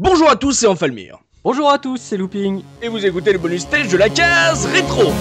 Bonjour à tous, c'est Enfalmir. Bonjour à tous, c'est Looping. Et vous écoutez le bonus stage de la case rétro.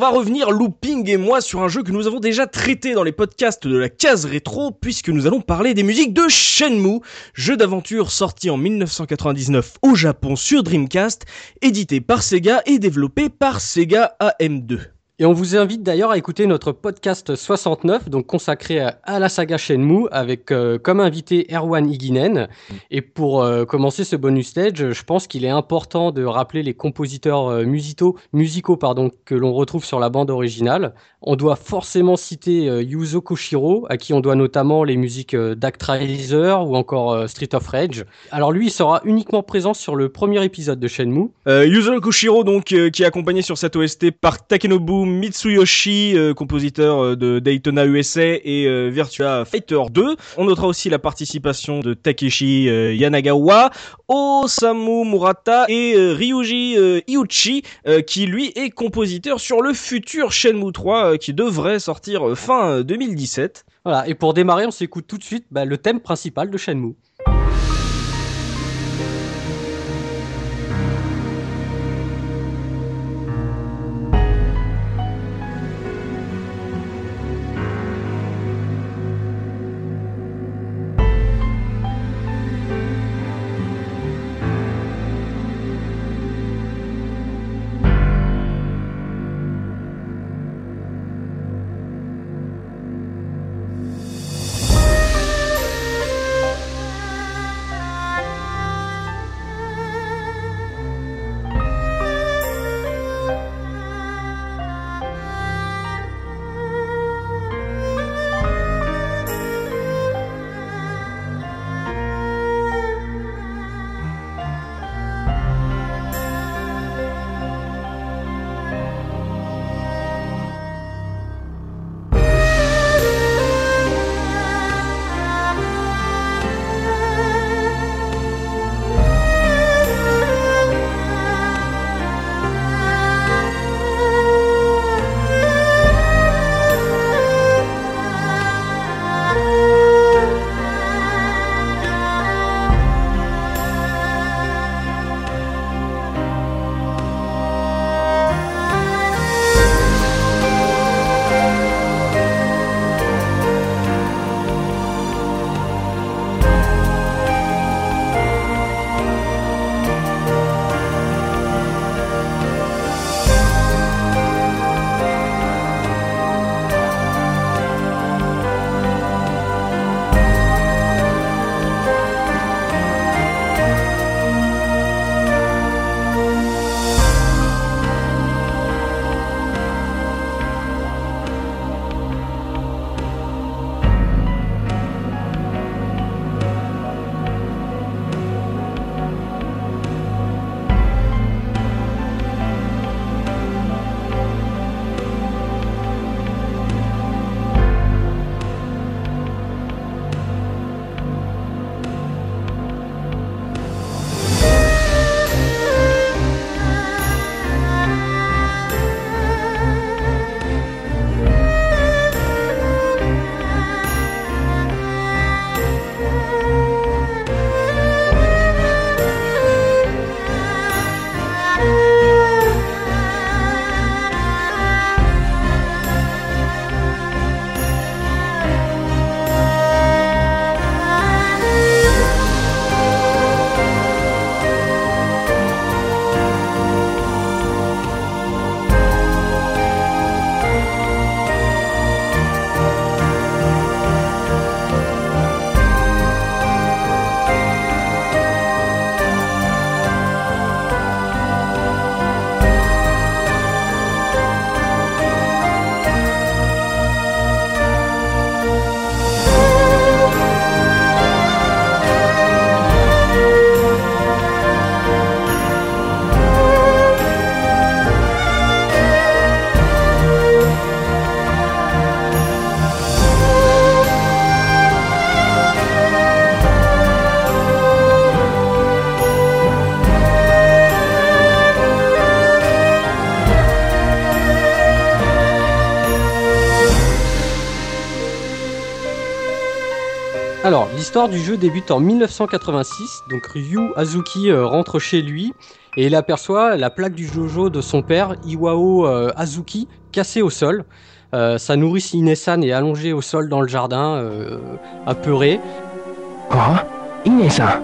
Va revenir Looping et moi sur un jeu que nous avons déjà traité dans les podcasts de la case rétro, puisque nous allons parler des musiques de Shenmue, jeu d'aventure sorti en 1999 au Japon sur Dreamcast, édité par Sega et développé par Sega AM2. Et on vous invite d'ailleurs à écouter notre podcast 69, donc consacré à, la saga Shenmue, avec euh, comme invité Erwan Higinen. Et pour euh, commencer ce bonus stage, je pense qu'il est important de rappeler les compositeurs euh, musicaux, musicaux pardon, que l'on retrouve sur la bande originale. On doit forcément citer euh, Yuzo Koshiro, à qui on doit notamment les musiques d'Actraiser ou encore Street of Rage. Alors lui, il sera uniquement présent sur le premier épisode de Shenmue. Yuzo Koshiro, donc, qui est accompagné sur cette OST par Takenobu Mitsuyoshi, euh, compositeur euh, de Daytona USA et euh, Virtua Fighter 2. On notera aussi la participation de Takeshi Yanagawa, Osamu Murata et Ryuji Iuchi, qui lui est compositeur sur le futur Shenmue 3, euh, qui devrait sortir fin euh, 2017. Voilà, et pour démarrer, on s'écoute tout de suite bah, le thème principal de Shenmue. L'histoire du jeu débute en 1986. Donc, Ryu Azuki euh, rentre chez lui et il aperçoit la plaque du Jojo de son père, Iwao euh, Azuki, cassée au sol. Euh, sa nourrice Inesan est allongée au sol dans le jardin, euh, apeurée. Ah Ine-san?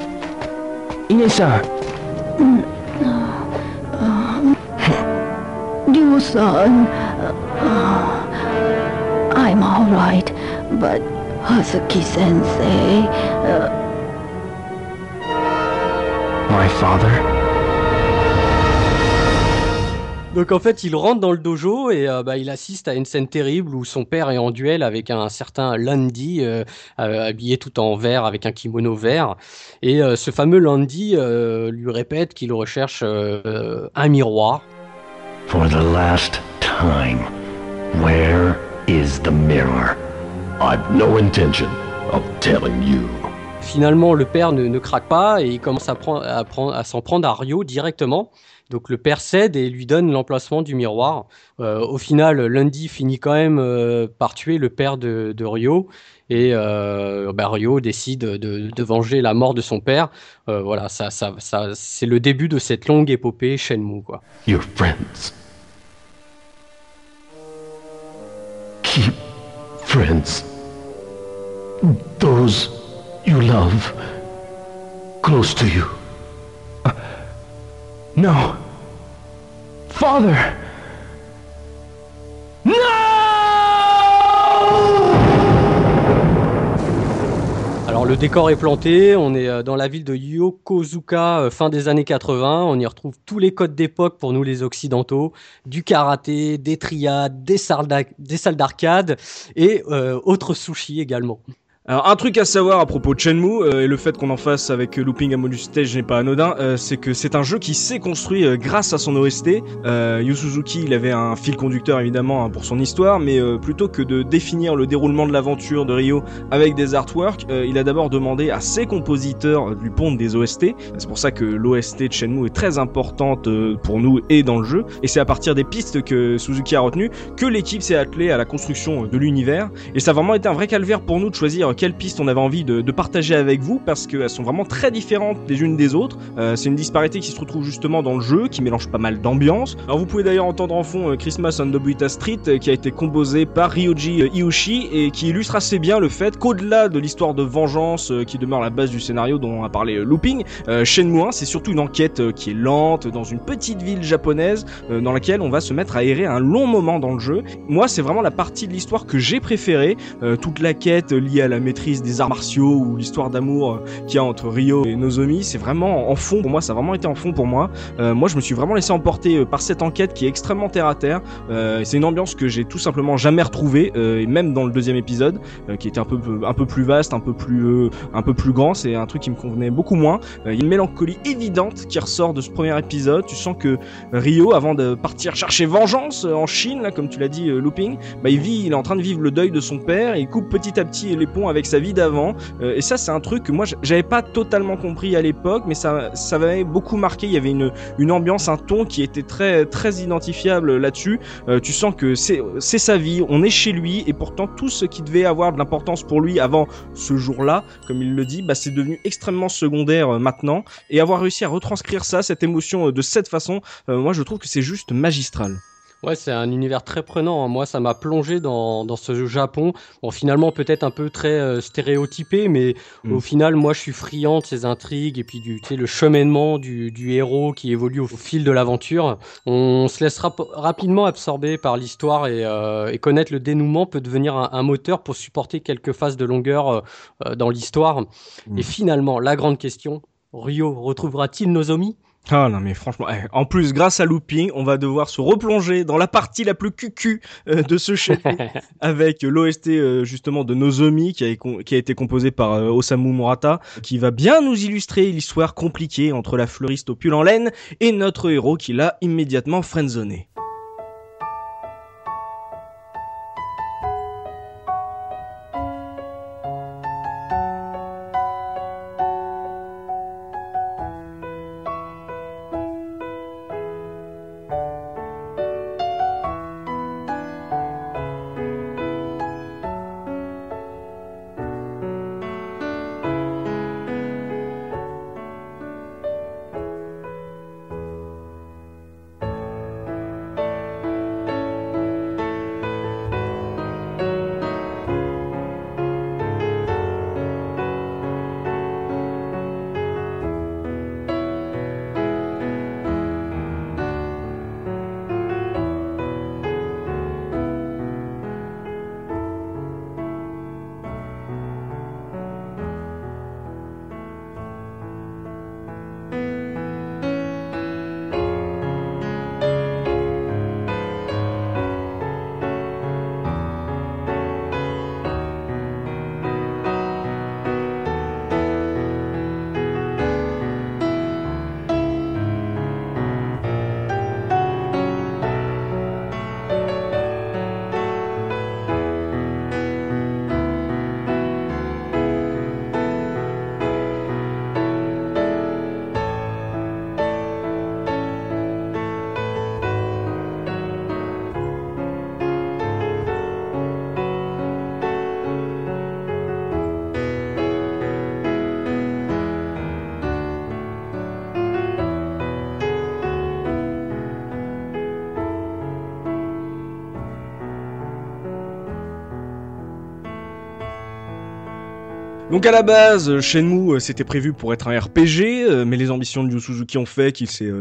Ine-san? Ryu-san, I'm all but Hazuki-sensei, My father? Donc en fait, il rentre dans le dojo et euh, bah, il assiste à une scène terrible où son père est en duel avec un certain Landy, euh, euh, habillé tout en vert avec un kimono vert. Et euh, ce fameux Landy euh, lui répète qu'il recherche euh, un miroir. For the last time, where is the mirror? I've no intention of telling you. Finalement, le père ne, ne craque pas et il commence à, prendre- à, prendre- à s'en prendre à Ryo directement. Donc le père cède et lui donne l'emplacement du miroir. Euh, au final, Lundy finit quand même euh, par tuer le père de, de Ryo. Et euh, bah, Ryo décide de, de venger la mort de son père. Voilà, ça, ça, ça, c'est le début de cette longue épopée Shenmue. Quoi. Your friends. Keep friends. Those you love close to you. Uh, no. Father! Le décor est planté, on est euh, dans la ville de Yokozuka euh, fin des années 80, on y retrouve tous les codes d'époque pour nous les occidentaux, du karaté, des triades, des salles d'arcade et euh, autres sushis également. Alors un truc à savoir à propos de Shenmue euh, et le fait qu'on en fasse avec Looping à Modus Stage n'est pas anodin, euh, c'est que c'est un jeu qui s'est construit euh, grâce à son OST. Euh, Yu Suzuki, il avait un fil conducteur évidemment hein, pour son histoire, mais euh, plutôt que de définir le déroulement de l'aventure de Ryo avec des artworks, euh, il a d'abord demandé à ses compositeurs lui pondre des OST. C'est pour ça que l'OST de Shenmue est très importante pour nous et dans le jeu. Et c'est à partir des pistes que Suzuki a retenues que l'équipe s'est attelée à la construction de l'univers. Et ça a vraiment été un vrai calvaire pour nous de choisir quelles pistes on avait envie de, partager avec vous parce qu'elles sont vraiment très différentes les unes des autres. Euh, c'est une disparité qui se retrouve justement dans le jeu, qui mélange pas mal d'ambiance. Alors vous pouvez d'ailleurs entendre en fond euh, Christmas on Dobuita Street euh, qui a été composé par Ryoji Iushi et qui illustre assez bien le fait qu'au-delà de l'histoire de vengeance qui demeure la base du scénario dont a parlé Looping, Shenmue 1 c'est surtout une enquête qui est lente dans une petite ville japonaise dans laquelle on va se mettre à errer un long moment dans le jeu. Moi c'est vraiment la partie de l'histoire que j'ai préférée, toute la quête liée à la maîtrise des arts martiaux ou l'histoire d'amour euh, qu'il y a entre Ryo et Nozomi, c'est vraiment en fond pour moi, ça a vraiment été en fond pour moi. Euh, moi je me suis vraiment laissé emporter euh, par cette enquête qui est extrêmement terre à terre. C'est une ambiance que j'ai tout simplement jamais retrouvée, et même dans le deuxième épisode, qui était un peu un peu plus vaste, un peu plus un peu plus grand, c'est un truc qui me convenait beaucoup moins. Il y a une mélancolie évidente qui ressort de ce premier épisode. Tu sens que Ryo, avant de partir chercher vengeance en Chine, là, comme tu l'as dit, Looping, bah, il vit, il est en train de vivre le deuil de son père et il coupe petit à petit les ponts avec sa vie d'avant. Euh, et ça, c'est un truc que moi, j'avais pas totalement compris à l'époque, mais ça, ça m'avait beaucoup marqué. Il y avait une, une ambiance, un ton qui était très, très identifiable là-dessus. Euh, tu sens que c'est, sa vie, on est chez lui, et pourtant tout ce qui devait avoir de l'importance pour lui avant ce jour-là, comme il le dit, bah, c'est devenu extrêmement secondaire euh, maintenant. Et avoir réussi à retranscrire ça, cette émotion de cette façon, moi, je trouve que c'est juste magistral. Ouais, c'est un univers très prenant. hein. Moi, ça m'a plongé dans, dans ce Japon. Bon, finalement, peut-être un peu très euh, stéréotypé, mais Mm. au final, moi, je suis friand de ces intrigues et puis du, tu sais, le cheminement du, du héros qui évolue au fil de l'aventure. On se laisse rap- rapidement absorber par l'histoire et, euh, et connaître le dénouement peut devenir un, un moteur pour supporter quelques phases de longueur euh, euh, dans l'histoire. Mm. Et finalement, la grande question, Ryo retrouvera-t-il Nozomi Ah non mais franchement, eh, en plus grâce à Looping, on va devoir se replonger dans la partie la plus cucu euh, de ce chef avec l'OST euh, justement de Nozomi qui a, qui a été composé par euh, Osamu Murata qui va bien nous illustrer l'histoire compliquée entre la fleuriste au pull en laine et notre héros qui l'a immédiatement friendzoné. Donc à la base, euh, Shenmue euh, c'était prévu pour être un RPG, euh, mais les ambitions de Yu Suzuki ont fait qu'il s'est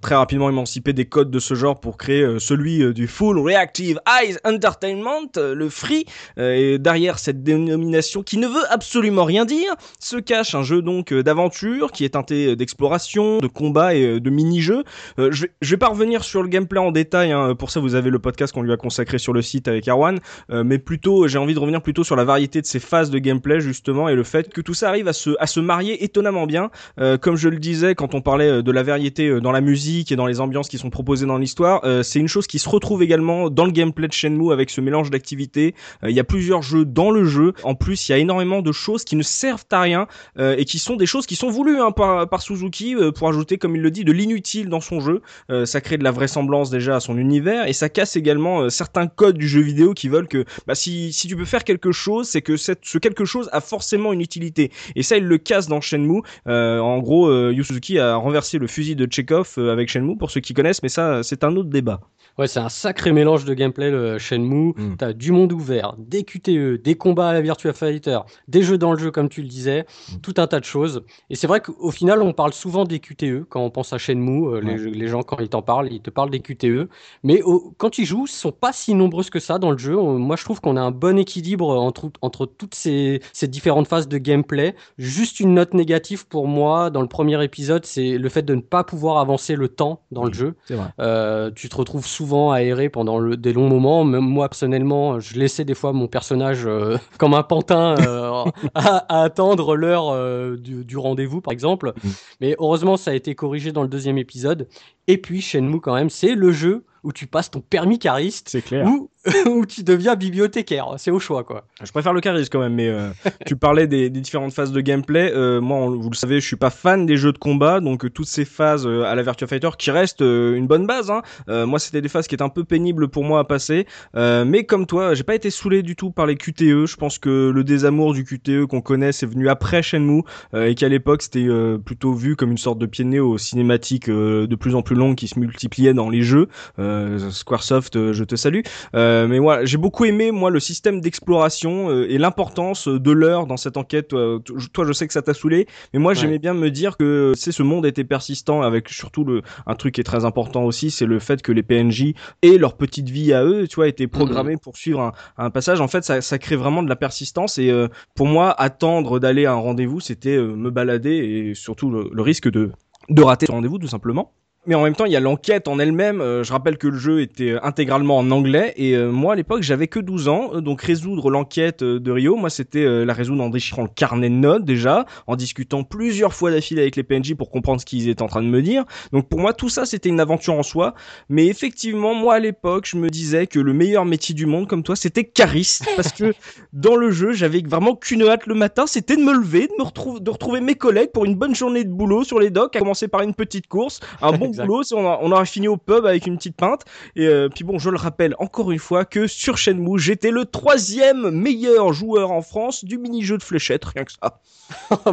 très rapidement émancipé des codes de ce genre pour créer celui du Full Reactive Eyes Entertainment, le Free. Et derrière cette dénomination qui ne veut absolument rien dire, se cache un jeu donc d'aventure qui est teinté d'exploration, de combat et de mini-jeux. Je, vais, pas revenir sur le gameplay en détail, hein, pour ça vous avez le podcast qu'on lui a consacré sur le site avec Arwan, mais plutôt j'ai envie de revenir plutôt sur la variété de ces phases de gameplay justement et le fait que tout ça arrive à se, à se marier étonnamment bien. Euh, comme je le disais quand on parlait euh, de la variété euh, dans la musique et dans les ambiances qui sont proposées dans l'histoire, euh, c'est une chose qui se retrouve également dans le gameplay de Shenmue avec ce mélange d'activités. Euh, Il y a plusieurs jeux dans le jeu. En plus, il y a énormément de choses qui ne servent à rien et qui sont des choses qui sont voulues hein, par, par Suzuki pour ajouter, comme il le dit, de l'inutile dans son jeu. Ça crée de la vraisemblance déjà à son univers et ça casse également certains codes du jeu vidéo qui veulent que bah, si, si tu peux faire quelque chose, c'est que cette, ce quelque chose a forcément une utilité. Et ça, il le casse dans Shenmue. Euh, en gros, euh, Yu Suzuki a renversé le fusil de Chekhov euh, avec Shenmue, pour ceux qui connaissent, mais ça, c'est un autre débat. Ouais, c'est un sacré mélange de gameplay, le Shenmue. Mm. T'as du monde ouvert, des QTE, des combats à la Virtua Fighter, des jeux dans le jeu, comme tu le disais, Mm. tout un tas de choses. Et c'est vrai qu'au final, on parle souvent des QTE quand on pense à Shenmue. euh, les, les gens, quand ils t'en parlent, ils te parlent des QTE. Mais au- quand tu joues, ils sont pas si nombreuses que ça dans le jeu. Moi, je trouve qu'on a un bon équilibre entre, entre toutes ces, ces différentes phases de gameplay. Juste une note négative pour moi dans le premier épisode, c'est le fait de ne pas pouvoir avancer le temps dans le jeu. C'est vrai. Euh, tu te retrouves souvent aéré pendant le- des longs moments. Même moi, personnellement, je laissais des fois mon personnage euh, comme un pantin euh, à, à attendre l'heure du, du rendez-vous, par exemple. Mm. Mais heureusement, ça a été corrigé dans le deuxième épisode. Et puis, Shenmue, quand même, c'est le jeu où tu passes ton permis cariste C'est clair. ou où tu deviens bibliothécaire. C'est au choix, quoi. Je préfère le charisme quand même, mais euh, tu parlais des, des différentes phases de gameplay. Euh, moi, on- vous le savez, je suis pas fan des jeux de combat, donc euh, toutes ces phases euh, à la Virtua Fighter qui restent une bonne base. Hein. Moi, c'était des phases qui étaient un peu pénibles pour moi à passer, mais comme toi, j'ai pas été saoulé du tout par les QTE. Je pense que le désamour du QTE qu'on connaît, c'est venu après Shenmue et qu'à l'époque, c'était plutôt vu comme une sorte de pied de nez aux cinématiques de plus en plus longues qui se multipliaient dans les jeux. Euh, Squaresoft, euh, je te salue. Euh, mais moi, j'ai beaucoup aimé moi le système d'exploration euh, et l'importance de l'heure dans cette enquête. Toi, je sais que ça t'a saoulé, mais moi, j'aimais bien me dire que c'est ce monde était persistant avec surtout le un truc qui est très important aussi, c'est le fait que les PNJ et leur petite vie à eux, tu vois, étaient programmés pour suivre un, un passage. En fait, ça, ça crée vraiment de la persistance et euh, pour moi, attendre d'aller à un rendez-vous, c'était euh, me balader et surtout le, le risque de de rater ce rendez-vous tout simplement. Mais en même temps, il y a l'enquête en elle-même. Euh, je rappelle que le jeu était euh, intégralement en anglais. Et euh, moi, à l'époque, j'avais que 12 ans. Euh, Donc, résoudre l'enquête euh, de Rio, moi, c'était euh, la résoudre en déchirant le carnet de notes, déjà, en discutant plusieurs fois d'affilée avec les PNJ pour comprendre ce qu'ils étaient en train de me dire. Donc, pour moi, tout ça, c'était une aventure en soi. Mais effectivement, moi, à l'époque, je me disais que le meilleur métier du monde, comme toi, c'était cariste. Parce que dans le jeu, j'avais vraiment qu'une hâte le matin, c'était de me lever, de me retrouver, de retrouver mes collègues pour une bonne journée de boulot sur les docks, à commencer par une petite course, un bon. boulot, on, a- on aurait fini au pub avec une petite pinte. Et euh, puis bon, je le rappelle encore une fois que sur Shenmue, j'étais le troisième meilleur joueur en France du mini-jeu de fléchettes, rien que ça.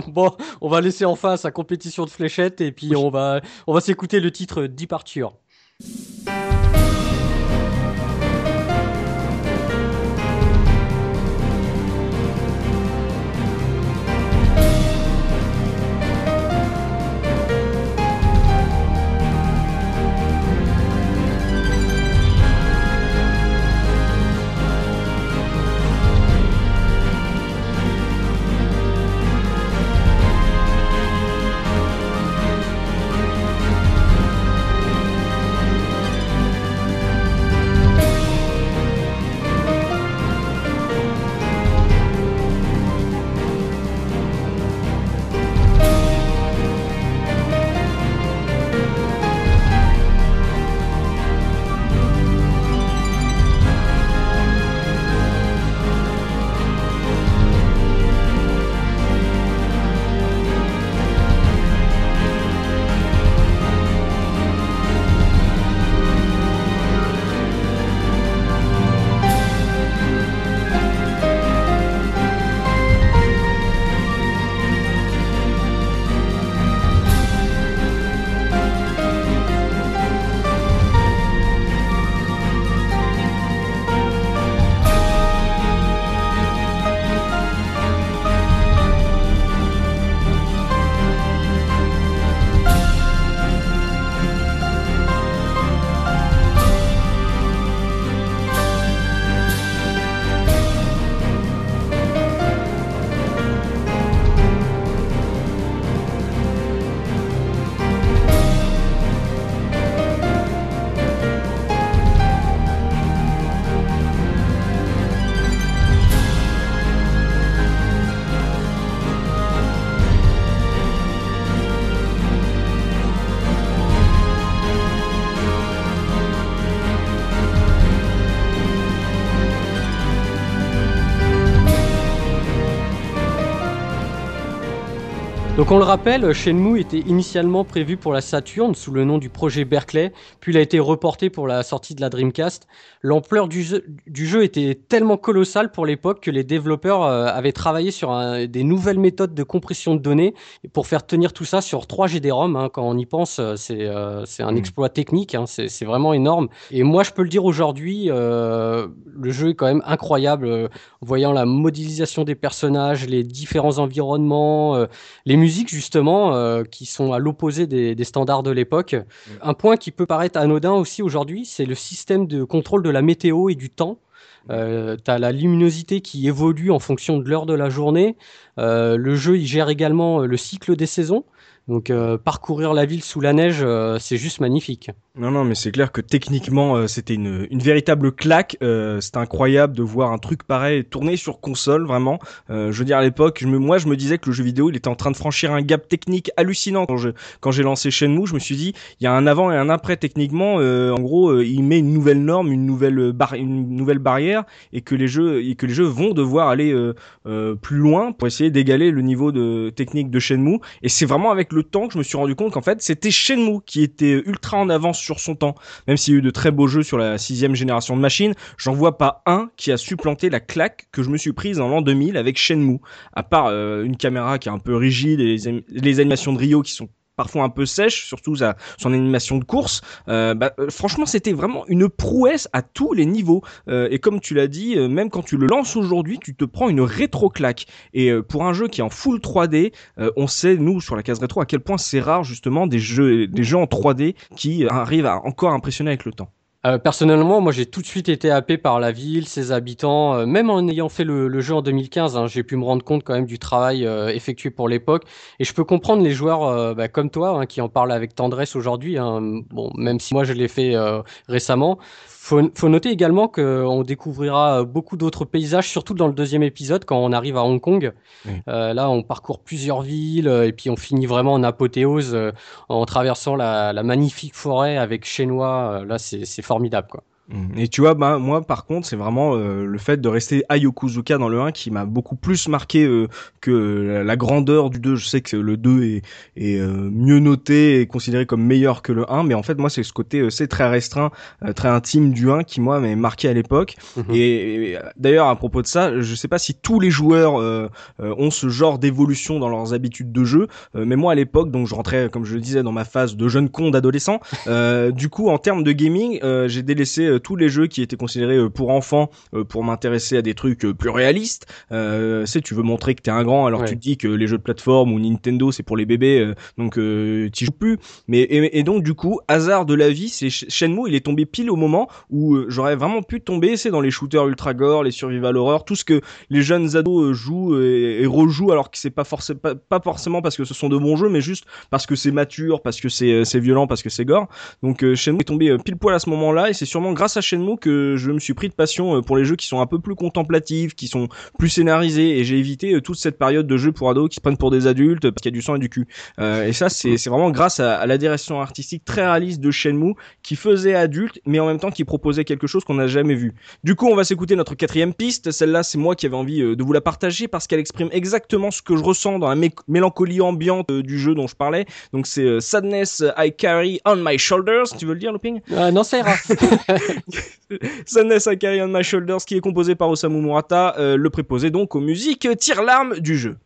bon, on va laisser enfin sa compétition de fléchettes et puis on va, on va s'écouter le titre. Departure Donc on le rappelle, Shenmue était initialement prévu pour la Saturn sous le nom du projet Berkeley, puis il a été reporté pour la sortie de la Dreamcast. L'ampleur du jeu, du jeu était tellement colossale pour l'époque que les développeurs euh, avaient travaillé sur un- des nouvelles méthodes de compression de données pour faire tenir tout ça sur 3 GD-ROM. hein. Quand on y pense, euh, c'est euh, c'est un Mm. exploit technique, hein. c'est vraiment énorme. Et moi je peux le dire aujourd'hui, euh, le jeu est quand même incroyable, euh, voyant la modélisation des personnages, les différents environnements, les musiques justement euh, qui sont à l'opposé des, des standards de l'époque. Un point qui peut paraître anodin aussi aujourd'hui, c'est le système de contrôle de la météo et du temps. Euh, tu as la luminosité qui évolue en fonction de l'heure de la journée. Euh, le jeu, il gère également euh, le cycle des saisons. Donc euh, parcourir la ville sous la neige, euh, c'est juste magnifique. Non, non, mais c'est clair que techniquement, euh, c'était une, véritable claque. C'était incroyable de voir un truc pareil tourner sur console, vraiment. Je veux dire, à l'époque, moi, je me disais que le jeu vidéo, il était en train de franchir un gap technique hallucinant. Quand j'ai lancé Shenmue, je me suis dit, il y a un avant et un après techniquement. En gros, il met une nouvelle norme, une nouvelle barrière, et que les jeux, et que les jeux vont devoir aller plus loin pour essayer d'égaler le niveau de technique de Shenmue. Et c'est vraiment avec le temps que je me suis rendu compte qu'en fait, c'était Shenmue qui était ultra en avance sur son temps. Même s'il y a eu de très beaux jeux sur la sixième génération de machines, j'en vois pas un qui a supplanté la claque que je me suis prise en l'an 2000 avec Shenmue. À part euh, une caméra qui est un peu rigide et les, anim- les animations de Rio qui sont parfois un peu sèches, surtout sa, son animation de course. Euh, bah, euh, franchement, c'était vraiment une prouesse à tous les niveaux. Euh, et comme tu l'as dit, euh, même quand tu le lances aujourd'hui, tu te prends une rétro-claque. Et euh, pour un jeu qui est en full 3D, euh, on sait, nous, sur la case rétro, à quel point c'est rare, justement, des jeux, des jeux en 3D qui arrivent à encore impressionner avec le temps. Euh, personnellement, moi j'ai tout de suite été happé par la ville, ses habitants, euh, même en ayant fait le, jeu en 2015, hein, j'ai pu me rendre compte quand même du travail euh, effectué pour l'époque. Et je peux comprendre les joueurs bah, comme toi hein, qui en parlent avec tendresse aujourd'hui. hein. Bon, même si moi je l'ai fait récemment. Faut, faut noter également qu'on découvrira beaucoup d'autres paysages, surtout dans le deuxième épisode quand on arrive à Hong Kong. Oui. Euh, là, on parcourt plusieurs villes euh, et puis on finit vraiment en apothéose euh, en traversant la, la magnifique forêt avec Chenois. Euh, là, c'est c'est formidable, quoi. Mm. Et tu vois, bah, moi par contre, c'est vraiment euh, le fait de rester à Yokozuka dans le 1 qui m'a beaucoup plus marqué euh, que la, grandeur du 2. Je sais que le 2 est, est euh, mieux noté et considéré comme meilleur que le 1, mais en fait moi c'est ce côté euh, c'est très restreint, euh, très intime du 1 qui moi m'est marqué à l'époque. Mhm. Et, et, d'ailleurs à propos de ça, je sais pas si tous les joueurs euh, ont ce genre d'évolution dans leurs habitudes de jeu, euh, mais moi à l'époque, donc je rentrais comme je le disais dans ma phase de jeune con d'adolescent, euh, du coup en termes de gaming, euh, j'ai délaissé euh, tous les jeux qui étaient considérés euh, pour enfants euh, pour m'intéresser à des trucs plus réalistes. Euh, c'est tu veux montrer que t'es un grand, alors Ouais. tu te dis que les jeux de plateforme ou Nintendo c'est pour les bébés, donc euh, t'y joues plus. Mais et, et donc du coup hasard de la vie, c'est Sh- Shenmue, il est tombé pile au moment où j'aurais vraiment pu tomber, c'est dans les shooters ultra gore, les survival horror, tout ce que les jeunes ados jouent et, et rejouent alors que c'est pas forcément pas, pas forcément parce que ce sont de bons jeux, mais juste parce que c'est mature, parce que c'est c'est violent, parce que c'est gore. Donc euh, Shenmue est tombé pile poil à ce moment-là et c'est sûrement grâce à Shenmue que je me suis pris de passion euh, pour les jeux qui sont un peu plus contemplatifs, qui sont plus scénarisés et j'ai évité euh, toute cette période de jeux pour ados qui se prennent pour des adultes parce qu'il y a du sang et du cul. Euh, et ça c'est vraiment grâce à, à la direction artistique très réaliste de Shenmue qui faisait adulte mais en même temps qui proposait quelque chose qu'on n'a jamais vu. Du coup, on va s'écouter notre quatrième piste. Celle-là, c'est moi qui avais envie de vous la partager parce qu'elle exprime exactement ce que je ressens dans la mé- mélancolie ambiante du jeu dont je parlais. Donc c'est Sadness I Carry on My Shoulders. Tu veux le dire, Looping? Non, ça ira. Sadness I Carry on My Shoulders qui est composé par Osamu Murata, euh, le préposé donc aux musiques euh, tire-larme du jeu.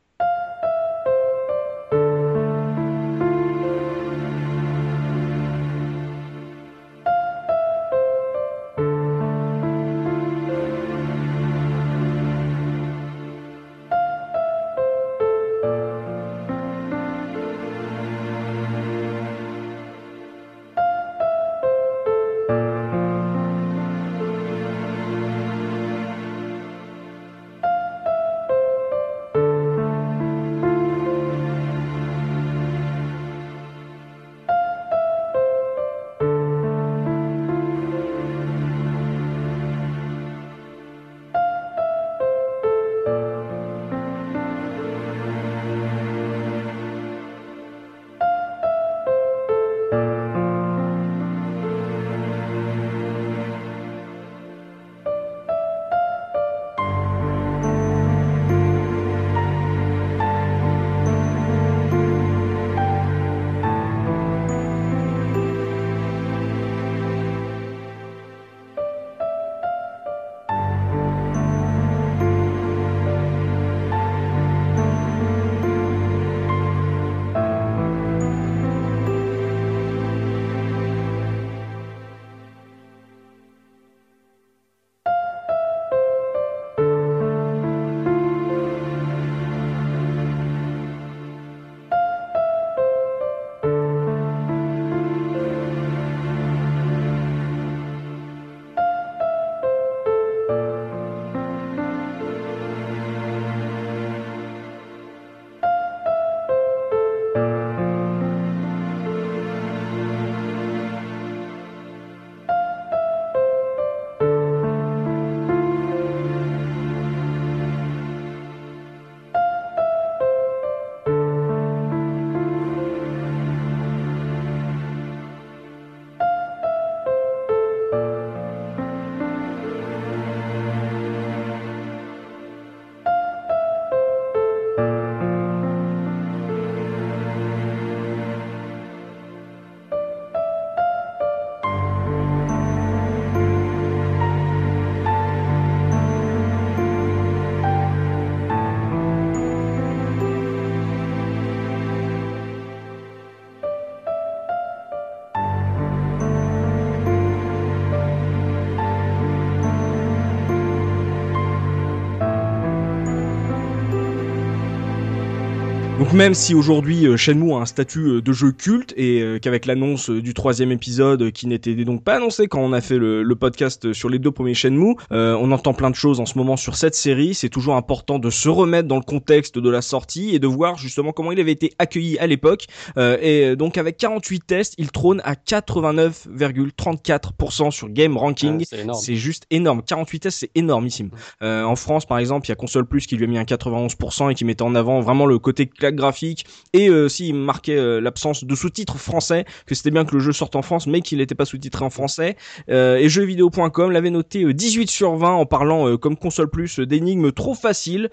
Donc même si aujourd'hui euh, Shenmue a un statut euh, de jeu culte et euh, qu'avec l'annonce du troisième épisode qui n'était donc pas annoncé quand on a fait le, podcast sur les deux premiers Shenmue, on entend plein de choses en ce moment sur cette série. C'est toujours important de se remettre dans le contexte de la sortie et de voir justement comment il avait été accueilli à l'époque. et donc avec 48 tests, il trône à 89,34% sur Game Ranking. c'est juste énorme. 48 tests, c'est énormissime. en France, par exemple, il y a Console Plus qui lui a mis un 91% et qui mettait en avant vraiment le côté graphique et euh, aussi il marquait euh, l'absence de sous-titres français, que c'était bien que le jeu sorte en France mais qu'il n'était pas sous-titré en français. Euh, et jeuxvideo.com l'avait noté 18 sur 20 en parlant comme console plus d'énigmes trop faciles,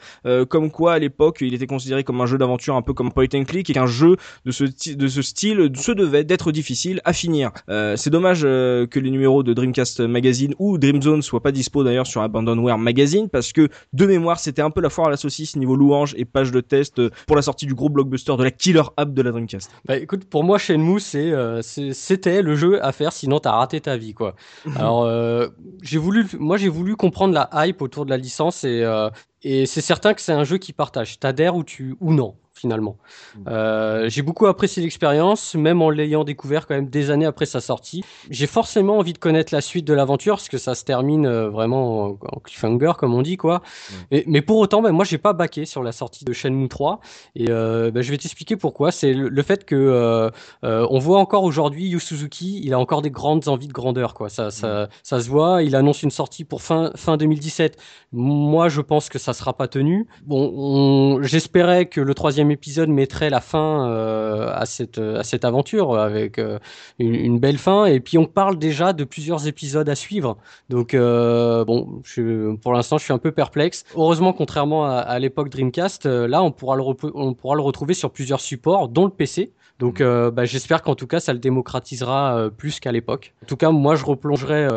comme quoi à l'époque il était considéré comme un jeu d'aventure un peu comme point and click et qu'un jeu de ce, de ce style se devait d'être difficile à finir. c'est dommage que les numéros de Dreamcast Magazine ou Dreamzone soient pas dispo d'ailleurs sur Abandonware Magazine parce que de mémoire c'était un peu la foire à la saucisse niveau louange et page de test pour la sortie du gros blockbuster, de la killer app de la Dreamcast. Bah écoute, pour moi, Shenmue, c'est, euh, c'était le jeu à faire, sinon t'as raté ta vie, quoi. Alors, euh, j'ai voulu, moi, j'ai voulu comprendre la hype autour de la licence et, euh, et c'est certain que c'est un jeu qui partage. T'adhères ou tu ou non? Finalement. Mm. Euh, j'ai beaucoup apprécié l'expérience, même en l'ayant découvert quand même des années après sa sortie. J'ai forcément envie de connaître la suite de l'aventure, parce que ça se termine euh, vraiment en, cliffhanger, comme on dit, quoi. Mm. mais pour autant, ben, moi, j'ai pas baqué sur la sortie de Shenmue 3, et euh, ben, je vais t'expliquer pourquoi. C'est le, fait que on voit encore aujourd'hui Yu Suzuki, il a encore des grandes envies de grandeur, quoi. Ça, ça, mm. ça se voit. Il annonce une sortie pour fin, fin 2017. Moi, je pense que ça sera pas tenu. Bon, j'espérais que le troisième épisode mettrait la fin euh, à, cette, à cette aventure avec euh, une, belle fin. Et puis on parle déjà de plusieurs épisodes à suivre. Donc euh, bon, je, pour l'instant, je suis un peu perplexe. Heureusement, contrairement à, à l'époque Dreamcast, là, on pourra, le on pourra le retrouver sur plusieurs supports, dont le PC. Donc mm. bah, j'espère qu'en tout cas ça le démocratisera plus qu'à l'époque. En tout cas moi je replongerai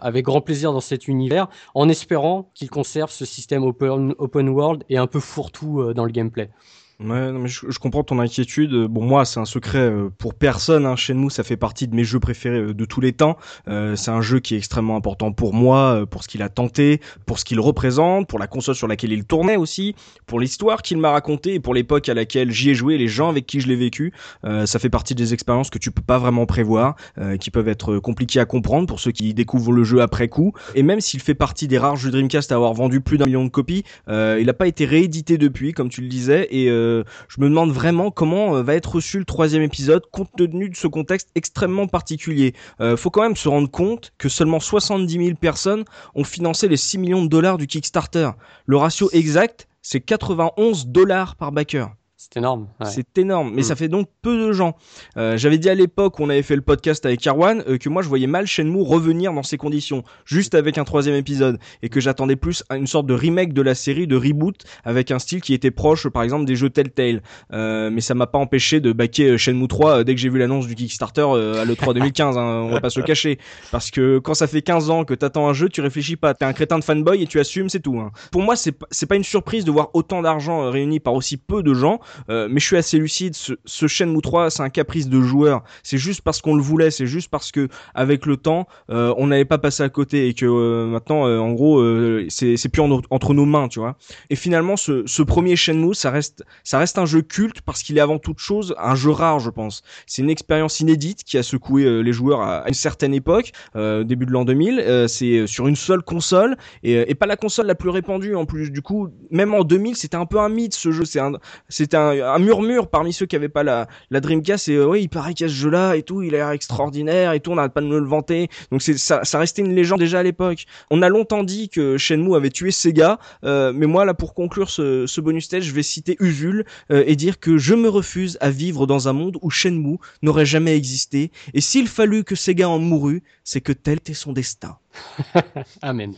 avec grand plaisir dans cet univers en espérant qu'il conserve ce système open, open world et un peu fourre-tout dans le gameplay. Ouais, mais je, comprends ton inquiétude. Bon, moi, c'est un secret euh, pour personne. Hein. Shenmue, ça fait partie de mes jeux préférés euh, de tous les temps. Euh, c'est un jeu qui est extrêmement important pour moi, pour ce qu'il a tenté, pour ce qu'il représente, pour la console sur laquelle il tournait aussi, pour l'histoire qu'il m'a racontée et pour l'époque à laquelle j'y ai joué, les gens avec qui je l'ai vécu. ça fait partie des expériences que tu peux pas vraiment prévoir, qui peuvent être compliquées à comprendre pour ceux qui découvrent le jeu après coup. Et même s'il fait partie des rares jeux Dreamcast à avoir vendu plus d'un million de copies, il n'a pas été réédité depuis, comme tu le disais, et je me demande vraiment comment euh, va être reçu le troisième épisode compte tenu de ce contexte extrêmement particulier. Euh, faut quand même se rendre compte que seulement 70 000 personnes ont financé les 6 millions de dollars du Kickstarter. Le ratio exact, c'est 91 dollars par backer. C'est énorme. C'est énorme, mais ça mm. fait donc peu de gens. Euh, J'avais dit à l'époque où on avait fait le podcast avec Erwan euh, que moi je voyais mal Shenmue revenir dans ces conditions, juste avec un troisième épisode, et que j'attendais plus à une sorte de remake de la série, de reboot, avec un style qui était proche, par exemple, des jeux Telltale. Euh, mais ça m'a pas empêché de baquer euh, Shenmue 3 euh, dès que j'ai vu l'annonce du Kickstarter à l'E3 2015. Hein, on va pas se le cacher, parce que quand ça fait 15 ans que t'attends un jeu, tu réfléchis pas. T'es un crétin de fanboy et tu assumes, c'est tout. Hein. Pour moi, c'est pas une surprise de voir autant d'argent réuni par aussi peu de gens. Euh, mais je suis assez lucide. Ce, ce Shenmue 3, c'est un caprice de joueur. C'est juste parce qu'on le voulait. C'est juste parce que avec le temps, euh, on n'avait pas passé à côté et que euh, maintenant, en gros, c'est c'est plus entre nos mains, tu vois. Et finalement, ce, ce premier Shenmue, ça reste ça reste un jeu culte parce qu'il est avant toute chose un jeu rare, je pense. C'est une expérience inédite qui a secoué les joueurs à, une certaine époque, début de l'an 2000. c'est sur une seule console et, et pas la console la plus répandue en plus. Du coup, même en 2000, c'était un peu un mythe ce jeu. C'est un c'était un, un murmure parmi ceux qui avaient pas la, la Dreamcast et euh, oui il paraît qu'il y a ce jeu là et tout il a l'air extraordinaire et tout on n'arrête pas de me le vanter. Donc c'est ça, ça restait une légende déjà à l'époque. On a longtemps dit que Shenmue avait tué Sega euh, mais moi là pour conclure ce, ce bonus stage je vais citer Usul euh, et dire que je me refuse à vivre dans un monde où Shenmue n'aurait jamais existé. Et s'il fallut que Sega en mourût c'est que tel était son destin Amen.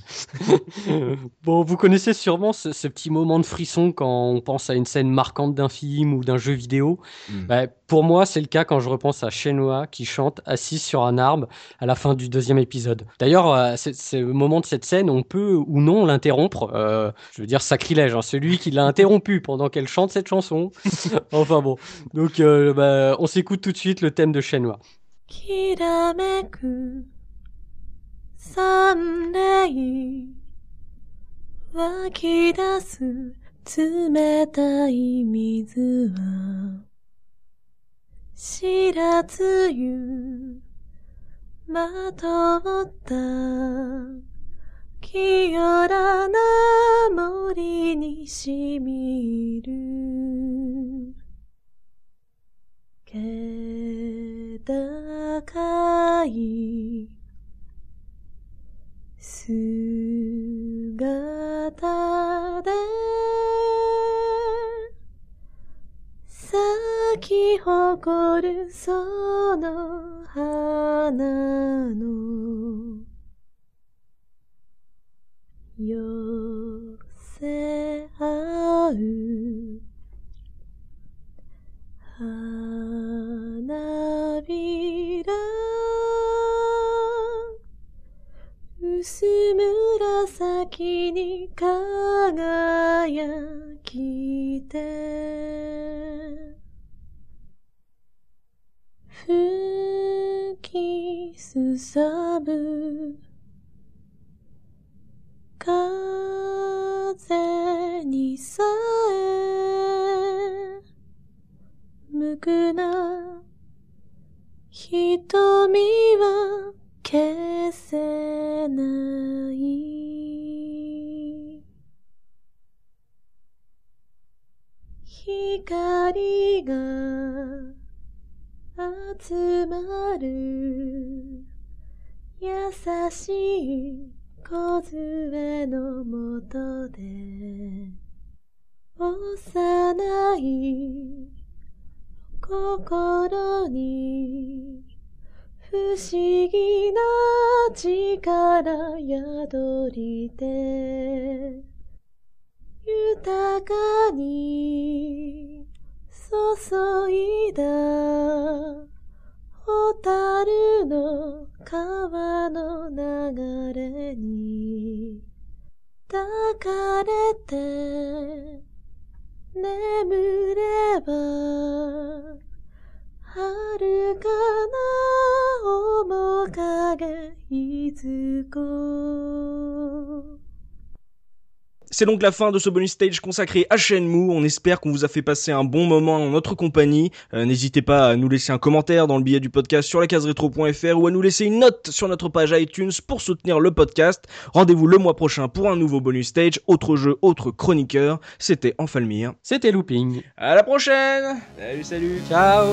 bon, vous connaissez sûrement ce, petit moment de frisson quand on pense à une scène marquante d'un film ou d'un jeu vidéo. Hmm. Bah, pour moi, c'est le cas quand je repense à Shenhua qui chante assis sur un arbre à la fin du deuxième épisode. D'ailleurs, euh, c'est le moment de cette scène, on peut ou non l'interrompre. Euh, je veux dire sacrilège, hein, celui qui l'a interrompu pendant qu'elle chante cette chanson. enfin bon. Donc, euh, bah, on s'écoute tout de suite le thème de Shenhua. サンデー湧き出す冷たい水は知らずゆまとった清らな森にしみる。気高い姿で咲き誇るその花の無垢な瞳は消せない。光が集まる優しい梢のもとで幼い。心に不思議な力宿りて豊かに注いだ蛍の川の流れに抱かれて眠れば遥かな面影いつこ C'est donc la fin de ce bonus stage consacré à Shenmue. On espère qu'on vous a fait passer un bon moment en notre compagnie. Euh, N'hésitez pas à nous laisser un commentaire dans le billet du podcast sur la case rétro.fr ou à nous laisser une note sur notre page iTunes pour soutenir le podcast. Rendez-vous le mois prochain pour un nouveau bonus stage. Autre jeu, autre chroniqueur. C'était Enfalmir. C'était Looping. À la prochaine Salut, salut Ciao